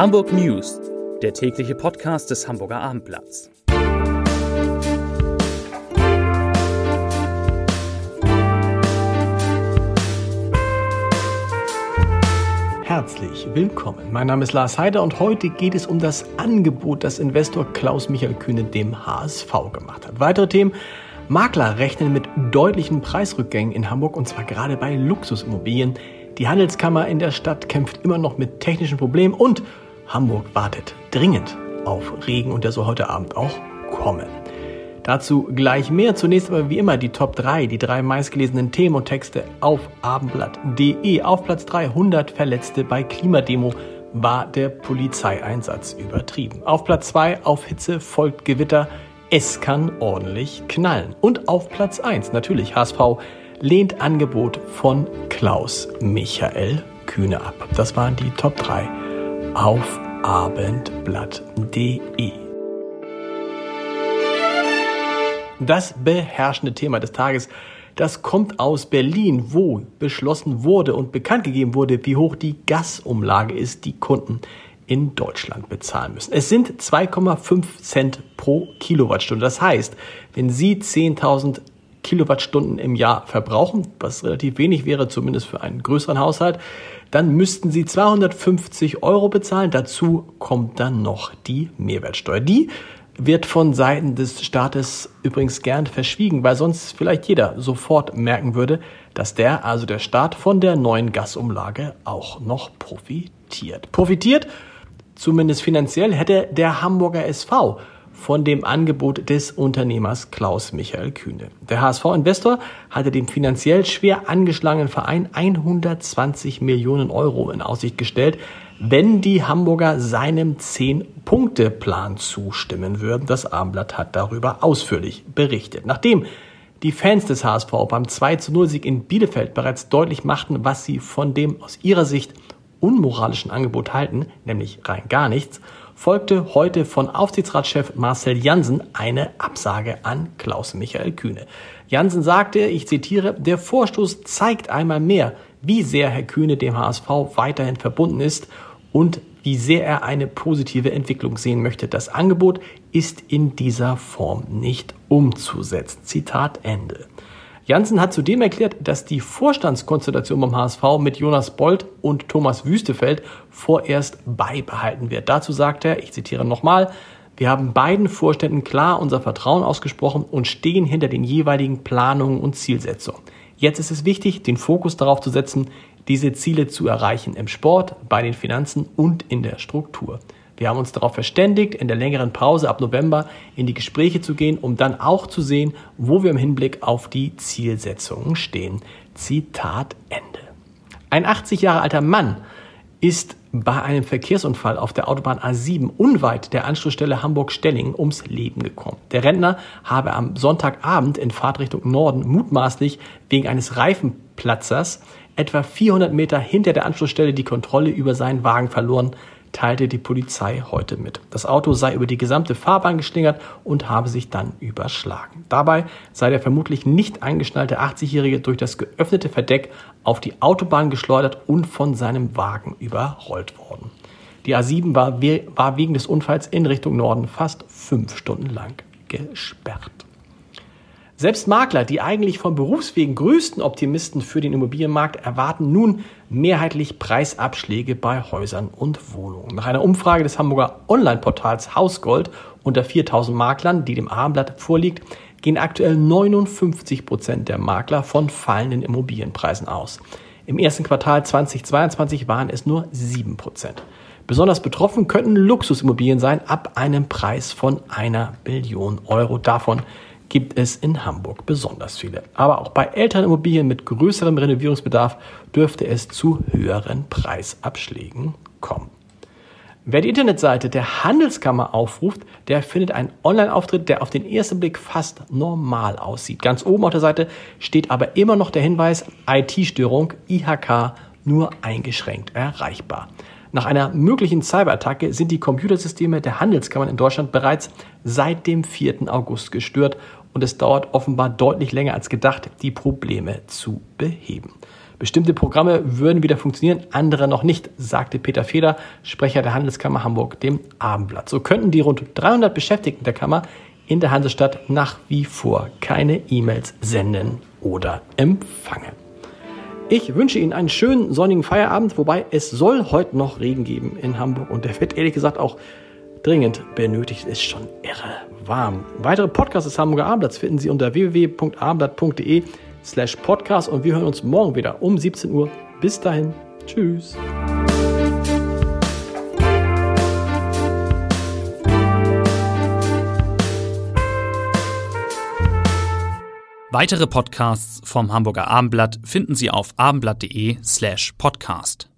Hamburg News, der tägliche Podcast des Hamburger Abendblatts. Herzlich willkommen. Mein Name ist Lars Heider und heute geht es um das Angebot, das Investor Klaus Michael Kühne dem HSV gemacht hat. Weitere Themen. Makler rechnen mit deutlichen Preisrückgängen in Hamburg und zwar gerade bei Luxusimmobilien. Die Handelskammer in der Stadt kämpft immer noch mit technischen Problemen und Hamburg wartet dringend auf Regen und der soll heute Abend auch kommen. Dazu gleich mehr. Zunächst aber wie immer die Top 3, die drei meistgelesenen Themen und Texte auf abendblatt.de. Auf Platz 300 Verletzte bei Klimademo war der Polizeieinsatz übertrieben. Auf Platz 2 auf Hitze folgt Gewitter. Es kann ordentlich knallen. Und auf Platz 1 natürlich HSV lehnt Angebot von Klaus Michael Kühne ab. Das waren die Top 3 auf abendblatt.de. Das beherrschende Thema des Tages, das kommt aus Berlin, wo beschlossen wurde und bekannt gegeben wurde, wie hoch die Gasumlage ist, die Kunden in Deutschland bezahlen müssen. Es sind 2,5 Cent pro Kilowattstunde. Das heißt, wenn Sie 10.000 Kilowattstunden im Jahr verbrauchen, was relativ wenig wäre, zumindest für einen größeren Haushalt, dann müssten Sie 250 Euro bezahlen. Dazu kommt dann noch die Mehrwertsteuer. Die wird von Seiten des Staates übrigens gern verschwiegen, weil sonst vielleicht jeder sofort merken würde, dass der, also der Staat, von der neuen Gasumlage auch noch profitiert. Profitiert, zumindest finanziell, hätte der Hamburger SV von dem Angebot des Unternehmers Klaus Michael Kühne. Der HSV-Investor hatte dem finanziell schwer angeschlagenen Verein 120 Millionen Euro in Aussicht gestellt, wenn die Hamburger seinem 10-Punkte-Plan zustimmen würden. Das Abendblatt hat darüber ausführlich berichtet. Nachdem die Fans des HSV beim 2 0 Sieg in Bielefeld bereits deutlich machten, was sie von dem aus ihrer Sicht unmoralischen Angebot halten, nämlich rein gar nichts, folgte heute von Aufsichtsratschef Marcel Jansen eine Absage an Klaus Michael Kühne. Jansen sagte, ich zitiere, der Vorstoß zeigt einmal mehr, wie sehr Herr Kühne dem HSV weiterhin verbunden ist und wie sehr er eine positive Entwicklung sehen möchte. Das Angebot ist in dieser Form nicht umzusetzen. Zitat Ende. Janssen hat zudem erklärt, dass die Vorstandskonstellation beim HSV mit Jonas Bold und Thomas Wüstefeld vorerst beibehalten wird. Dazu sagt er, ich zitiere nochmal, wir haben beiden Vorständen klar unser Vertrauen ausgesprochen und stehen hinter den jeweiligen Planungen und Zielsetzungen. Jetzt ist es wichtig, den Fokus darauf zu setzen, diese Ziele zu erreichen im Sport, bei den Finanzen und in der Struktur. Wir haben uns darauf verständigt, in der längeren Pause ab November in die Gespräche zu gehen, um dann auch zu sehen, wo wir im Hinblick auf die Zielsetzungen stehen. Zitat Ende. Ein 80 Jahre alter Mann ist bei einem Verkehrsunfall auf der Autobahn A7 unweit der Anschlussstelle Hamburg-Stellingen ums Leben gekommen. Der Rentner habe am Sonntagabend in Fahrtrichtung Norden mutmaßlich wegen eines Reifenplatzers etwa 400 Meter hinter der Anschlussstelle die Kontrolle über seinen Wagen verloren teilte die Polizei heute mit. Das Auto sei über die gesamte Fahrbahn geschlingert und habe sich dann überschlagen. Dabei sei der vermutlich nicht eingeschnallte 80-Jährige durch das geöffnete Verdeck auf die Autobahn geschleudert und von seinem Wagen überrollt worden. Die A7 war, war wegen des Unfalls in Richtung Norden fast fünf Stunden lang gesperrt. Selbst Makler, die eigentlich vom Berufswegen größten Optimisten für den Immobilienmarkt, erwarten nun mehrheitlich Preisabschläge bei Häusern und Wohnungen. Nach einer Umfrage des Hamburger Online-Portals Hausgold unter 4000 Maklern, die dem Abendblatt vorliegt, gehen aktuell 59 Prozent der Makler von fallenden Immobilienpreisen aus. Im ersten Quartal 2022 waren es nur 7 Prozent. Besonders betroffen könnten Luxusimmobilien sein ab einem Preis von einer Billion Euro. Davon gibt es in Hamburg besonders viele. Aber auch bei älteren Immobilien mit größerem Renovierungsbedarf dürfte es zu höheren Preisabschlägen kommen. Wer die Internetseite der Handelskammer aufruft, der findet einen Online-Auftritt, der auf den ersten Blick fast normal aussieht. Ganz oben auf der Seite steht aber immer noch der Hinweis IT-Störung IHK nur eingeschränkt erreichbar. Nach einer möglichen Cyberattacke sind die Computersysteme der Handelskammern in Deutschland bereits seit dem 4. August gestört und es dauert offenbar deutlich länger als gedacht, die Probleme zu beheben. Bestimmte Programme würden wieder funktionieren, andere noch nicht, sagte Peter Feder, Sprecher der Handelskammer Hamburg, dem Abendblatt. So könnten die rund 300 Beschäftigten der Kammer in der Hansestadt nach wie vor keine E-Mails senden oder empfangen. Ich wünsche Ihnen einen schönen sonnigen Feierabend, wobei es soll heute noch Regen geben in Hamburg und der wird ehrlich gesagt auch dringend benötigt. Ist schon irre warm. Weitere Podcasts des Hamburger Abendblatts finden Sie unter www.abendblatt.de slash podcast und wir hören uns morgen wieder um 17 Uhr. Bis dahin. Tschüss. Weitere Podcasts vom Hamburger Abendblatt finden Sie auf abendblatt.de slash podcast.